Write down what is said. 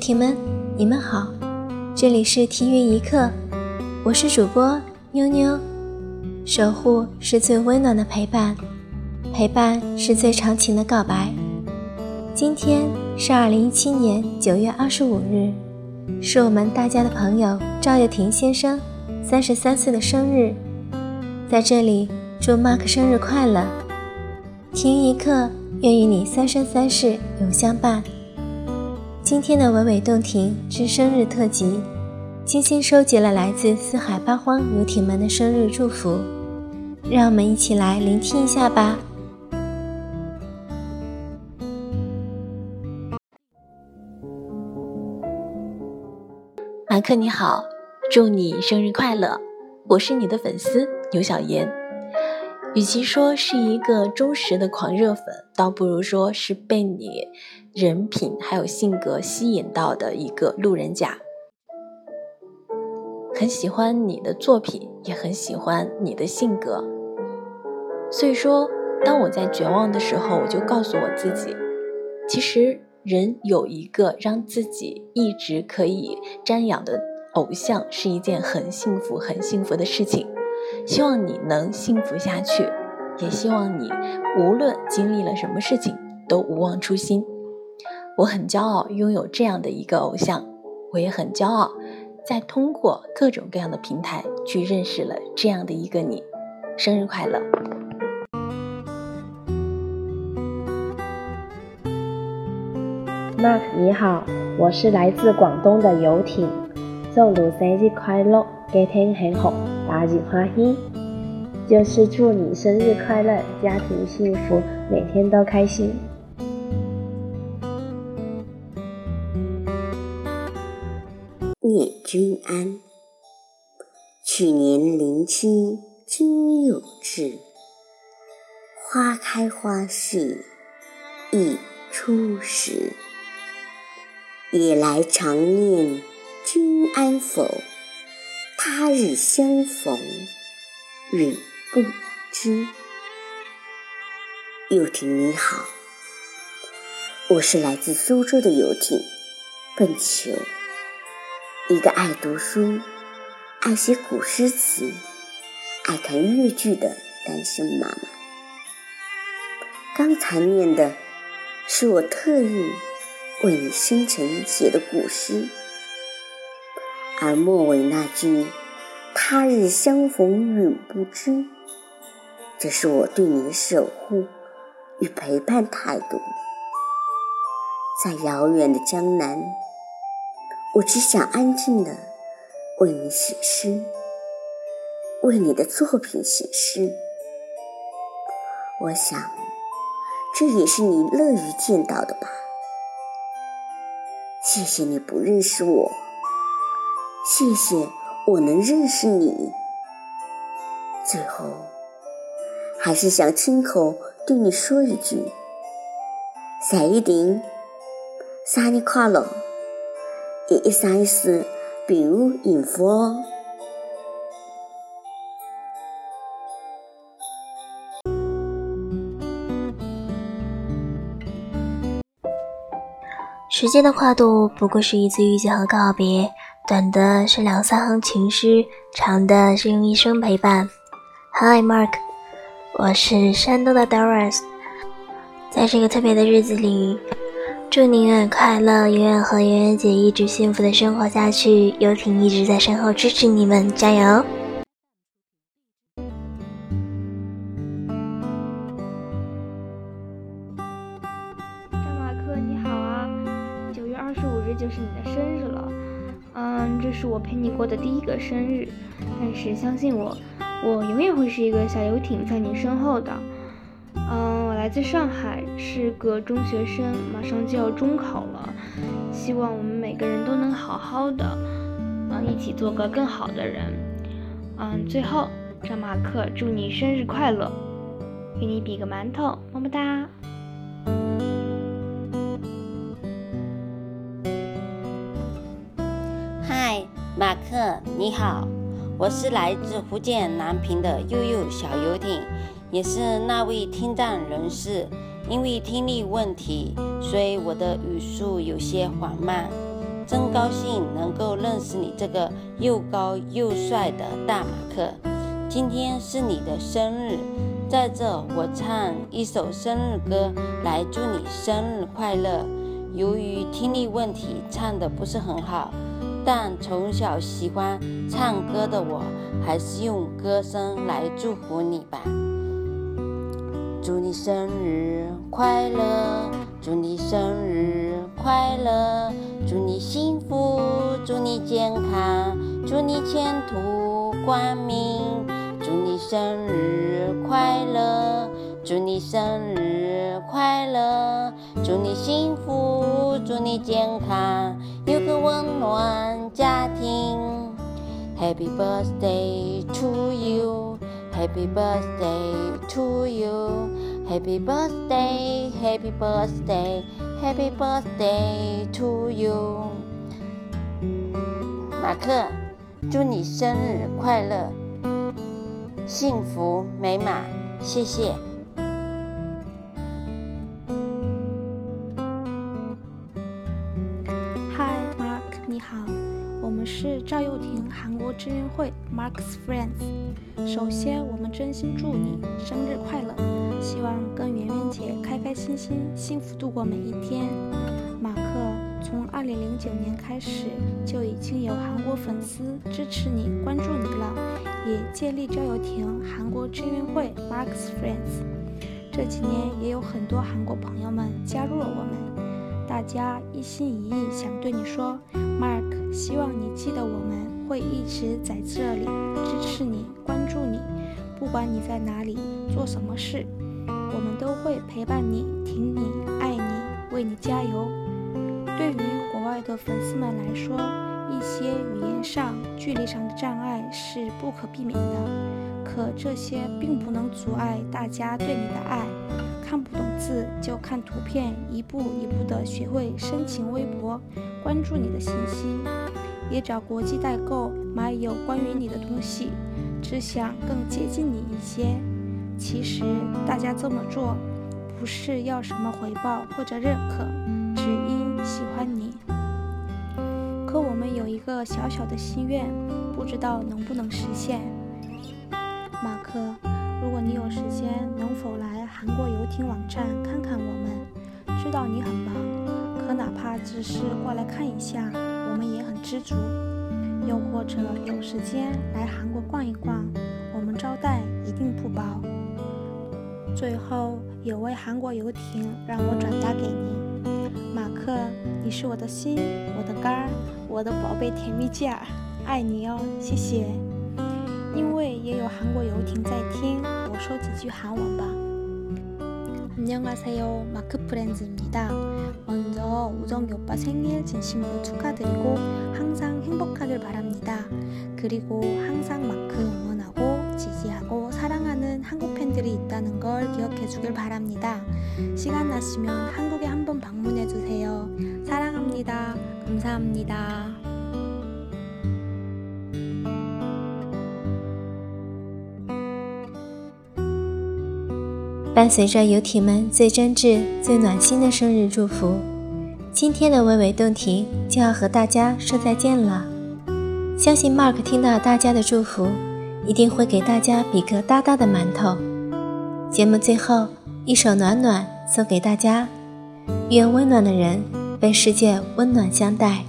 艇们，你们好，这里是体育一刻，我是主播妞妞。守护是最温暖的陪伴，陪伴是最长情的告白。今天是二零一七年九月二十五日，是我们大家的朋友赵又廷先生三十三岁的生日，在这里祝 Mark 生日快乐！听一刻，愿与你三生三世永相伴。今天的娓娓动听之生日特辑，精心收集了来自四海八荒游艇们的生日祝福，让我们一起来聆听一下吧。马克你好，祝你生日快乐！我是你的粉丝牛小妍。与其说是一个忠实的狂热粉，倒不如说是被你人品还有性格吸引到的一个路人甲。很喜欢你的作品，也很喜欢你的性格。所以说，当我在绝望的时候，我就告诉我自己，其实人有一个让自己一直可以瞻仰的偶像，是一件很幸福、很幸福的事情。希望你能幸福下去，也希望你无论经历了什么事情都无忘初心。我很骄傲拥有这样的一个偶像，我也很骄傲，在通过各种各样的平台去认识了这样的一个你。生日快乐，Mark 你好，我是来自广东的游艇，祝你生日快乐，家庭幸福。大吉欢喜，就是祝你生日快乐，家庭幸福，每天都开心。君安，去年临期君有至，花开花谢一初时，夜来常念君安否？他日相逢忍不知。游艇你好，我是来自苏州的游艇笨球，一个爱读书、爱写古诗词、爱看越剧的单身妈妈。刚才念的是我特意为你生辰写的古诗。而末尾那句“他日相逢永不知”，这是我对你的守护与陪伴态度。在遥远的江南，我只想安静的为你写诗，为你的作品写诗。我想，这也是你乐于见到的吧。谢谢你不认识我。谢谢我能认识你。最后，还是想亲口对你说一句：生日顶，生日快乐，一一三一四，平安幸福哦。时间的跨度不过是一次遇见和告别。短的是两三行情诗，长的是用一生陪伴。Hi Mark，我是山东的 Doris，在这个特别的日子里，祝你永远快乐，永远和圆圆姐一直幸福的生活下去。游艇一直在身后支持你们，加油！张马克你好啊，九月二十五日就是你的生日了。嗯，这是我陪你过的第一个生日，但是相信我，我永远会是一个小游艇在你身后的。嗯，来自上海，是个中学生，马上就要中考了，希望我们每个人都能好好的，嗯，一起做个更好的人。嗯，最后，张马克祝你生日快乐，给你比个馒头，么么哒。嗨马克，你好，我是来自福建南平的悠悠小游艇，也是那位听障人士。因为听力问题，所以我的语速有些缓慢，真高兴能够认识你这个又高又帅的大马克。今天是你的生日，在这我唱一首生日歌来祝你生日快乐。由于听力问题，唱的不是很好，但从小喜欢唱歌的我，还是用歌声来祝福你吧。祝你生日快乐，祝你生日快乐，祝你幸福，祝你健康，祝你前途光明。祝你生日快乐，祝你生日快乐，祝你幸福，你健康，有个温暖家庭。Happy birthday to you, Happy birthday to you, Happy birthday, Happy birthday, Happy birthday to you。马克，祝你生日快乐！幸福美满，谢谢。志愿会 Mark's Friends。首先，我们真心祝你生日快乐，希望跟圆圆姐开开心心、幸福度过每一天。马克，从2009年开始就已经有韩国粉丝支持你、关注你了。也建立赵又廷韩国志愿会 Mark's Friends，这几年也有很多韩国朋友们加入了我们，大家一心一意想对你说，Mark，希望你记得我们会一直在这里支持你、关注你，不管你在哪里做什么事，我们都会陪伴你、挺你、爱你、为你加油。对于国外的粉丝们来说。一些语言上、距离上的障碍是不可避免的，可这些并不能阻碍大家对你的爱。看不懂字就看图片，一步一步地学会申请微博，关注你的信息，也找国际代购买有关于你的东西，只想更接近你一些。其实大家这么做，不是要什么回报或者认可，只因喜欢你。可我们有一个小小的心愿，不知道能不能实现。马克，如果你有时间，能否来韩国游艇网站看看我们？知道你很忙，可哪怕只是过来看一下，我们也很知足。又或者有时间来韩国逛一逛，我们招待一定不薄。最后，有位韩国游艇让我转达给您，马克，你是我的心，我的肝儿。我的宝贝甜蜜酱，爱你哦，谢谢。 因为也有韩国游艇在听，我说几句韩文吧。안녕하세요마크프렌즈입니다먼저우정이오빠생일진심으로축하드리고항상행복하길바랍니다그리고항상마크응원하고지지하고사랑하는한국팬들이있다는걸기억해주길바랍니다 시간나시면한국에한번방문해주세요사랑합니다 감사합니다。 伴随着游艇们最真挚、最暖心的生日祝福，今天的娓娓动听就要和大家说再见了。相信 Mark 听到大家的祝福，一定会给大家比个大大的馒头。节目最后一首《暖暖》送给大家，愿温暖的人。被世界温暖相待。